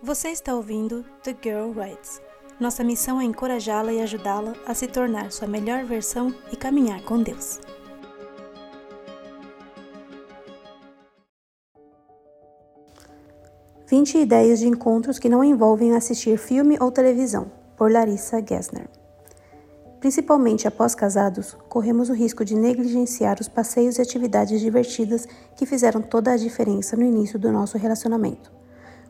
Você está ouvindo The Girl Writes. Nossa missão é encorajá-la e ajudá-la a se tornar sua melhor versão e caminhar com Deus. Vinte ideias de encontros que não envolvem assistir filme ou televisão, por Larissa Gessner. Principalmente após casados, corremos o risco de negligenciar os passeios e atividades divertidas que fizeram toda a diferença no início do nosso relacionamento.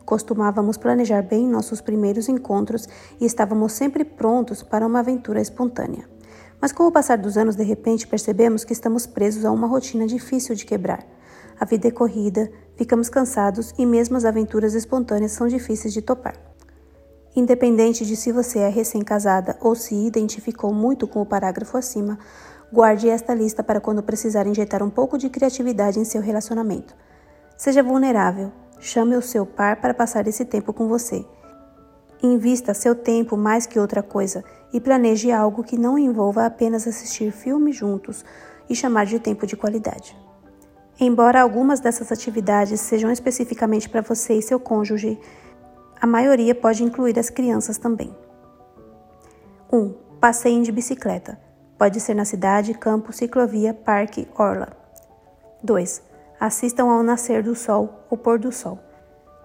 Costumávamos planejar bem nossos primeiros encontros e estávamos sempre prontos para uma aventura espontânea. Mas com o passar dos anos, de repente percebemos que estamos presos a uma rotina difícil de quebrar. A vida é corrida, ficamos cansados e mesmo as aventuras espontâneas são difíceis de topar. Independente de se você é recém-casada ou se identificou muito com o parágrafo acima, guarde esta lista para quando precisar injetar um pouco de criatividade em seu relacionamento. Seja vulnerável, chame o seu par para passar esse tempo com você. Invista seu tempo mais que outra coisa e planeje algo que não envolva apenas assistir filmes juntos e chamar de tempo de qualidade. Embora algumas dessas atividades sejam especificamente para você e seu cônjuge, a maioria pode incluir as crianças também. 1. Um, passeiem de bicicleta. Pode ser na cidade, campo, ciclovia, parque, orla. 2. Assistam ao nascer do sol ou pôr do sol.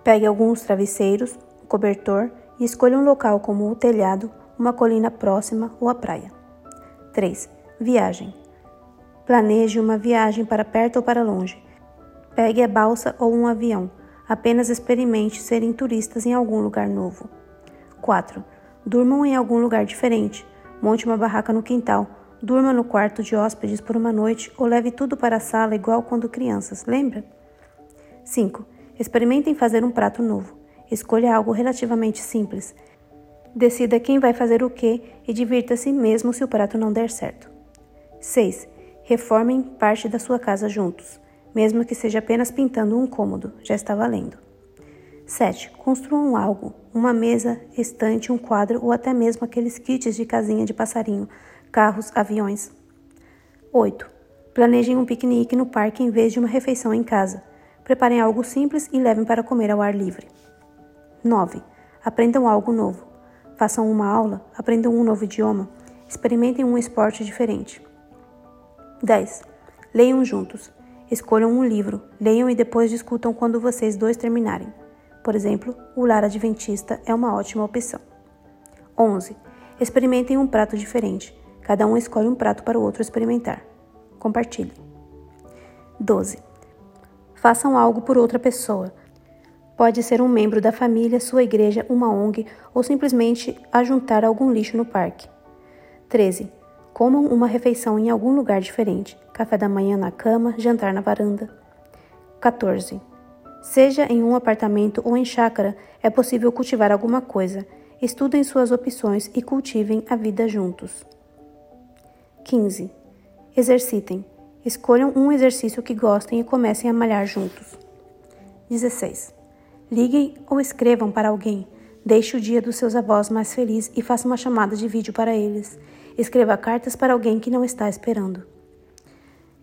Pegue alguns travesseiros, um cobertor e escolha um local como o telhado, uma colina próxima ou a praia. 3. Viagem. Planeje uma viagem para perto ou para longe. Pegue a balsa ou um avião Apenas experimente serem turistas em algum lugar novo. 4. Durmam em algum lugar diferente. Monte uma barraca no quintal. Durma no quarto de hóspedes por uma noite ou leve tudo para a sala igual quando crianças, lembra? 5. Experimentem fazer um prato novo. Escolha algo relativamente simples. Decida quem vai fazer o que e divirta-se mesmo se o prato não der certo. 6. Reformem parte da sua casa juntos mesmo que seja apenas pintando um cômodo, já está valendo. 7. Construam algo, uma mesa, estante, um quadro ou até mesmo aqueles kits de casinha de passarinho, carros, aviões. 8. Planejem um piquenique no parque em vez de uma refeição em casa. Preparem algo simples e levem para comer ao ar livre. 9. Aprendam algo novo. Façam uma aula, aprendam um novo idioma, experimentem um esporte diferente. 10. Leiam juntos. Escolham um livro, leiam e depois discutam quando vocês dois terminarem. Por exemplo, o lar adventista é uma ótima opção. 11. Experimentem um prato diferente. Cada um escolhe um prato para o outro experimentar. Compartilhe. 12. Façam algo por outra pessoa. Pode ser um membro da família, sua igreja, uma ONG ou simplesmente ajuntar algum lixo no parque. 13. Comam uma refeição em algum lugar diferente. Café da manhã na cama, jantar na varanda. 14. Seja em um apartamento ou em chácara, é possível cultivar alguma coisa. Estudem suas opções e cultivem a vida juntos. 15. Exercitem. Escolham um exercício que gostem e comecem a malhar juntos. 16. Liguem ou escrevam para alguém. Deixe o dia dos seus avós mais feliz e faça uma chamada de vídeo para eles. Escreva cartas para alguém que não está esperando.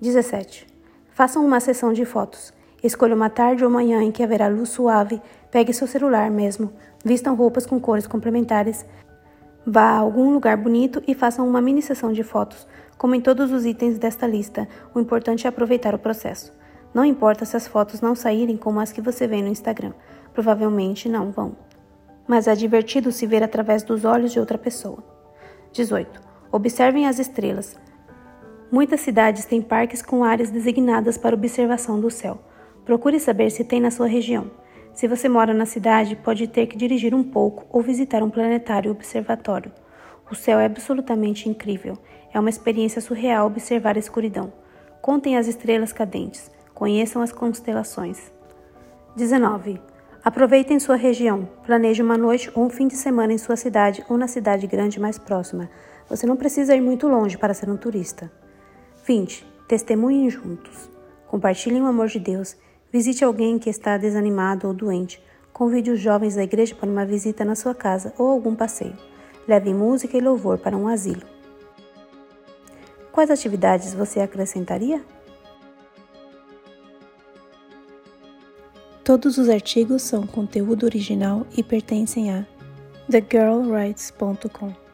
17. Façam uma sessão de fotos. Escolha uma tarde ou manhã em que haverá luz suave. Pegue seu celular mesmo. Vistam roupas com cores complementares. Vá a algum lugar bonito e façam uma mini sessão de fotos. Como em todos os itens desta lista, o importante é aproveitar o processo. Não importa se as fotos não saírem como as que você vê no Instagram. Provavelmente não vão. Mas é divertido se ver através dos olhos de outra pessoa. 18. Observem as estrelas. Muitas cidades têm parques com áreas designadas para observação do céu. Procure saber se tem na sua região. Se você mora na cidade, pode ter que dirigir um pouco ou visitar um planetário observatório. O céu é absolutamente incrível. É uma experiência surreal observar a escuridão. Contem as estrelas cadentes. Conheçam as constelações. 19. Aproveitem sua região. Planeje uma noite ou um fim de semana em sua cidade ou na cidade grande mais próxima. Você não precisa ir muito longe para ser um turista. 20. Testemunhem juntos. Compartilhem o amor de Deus. Visite alguém que está desanimado ou doente. Convide os jovens da igreja para uma visita na sua casa ou algum passeio. Leve música e louvor para um asilo. Quais atividades você acrescentaria? Todos os artigos são conteúdo original e pertencem a thegirlwrites.com.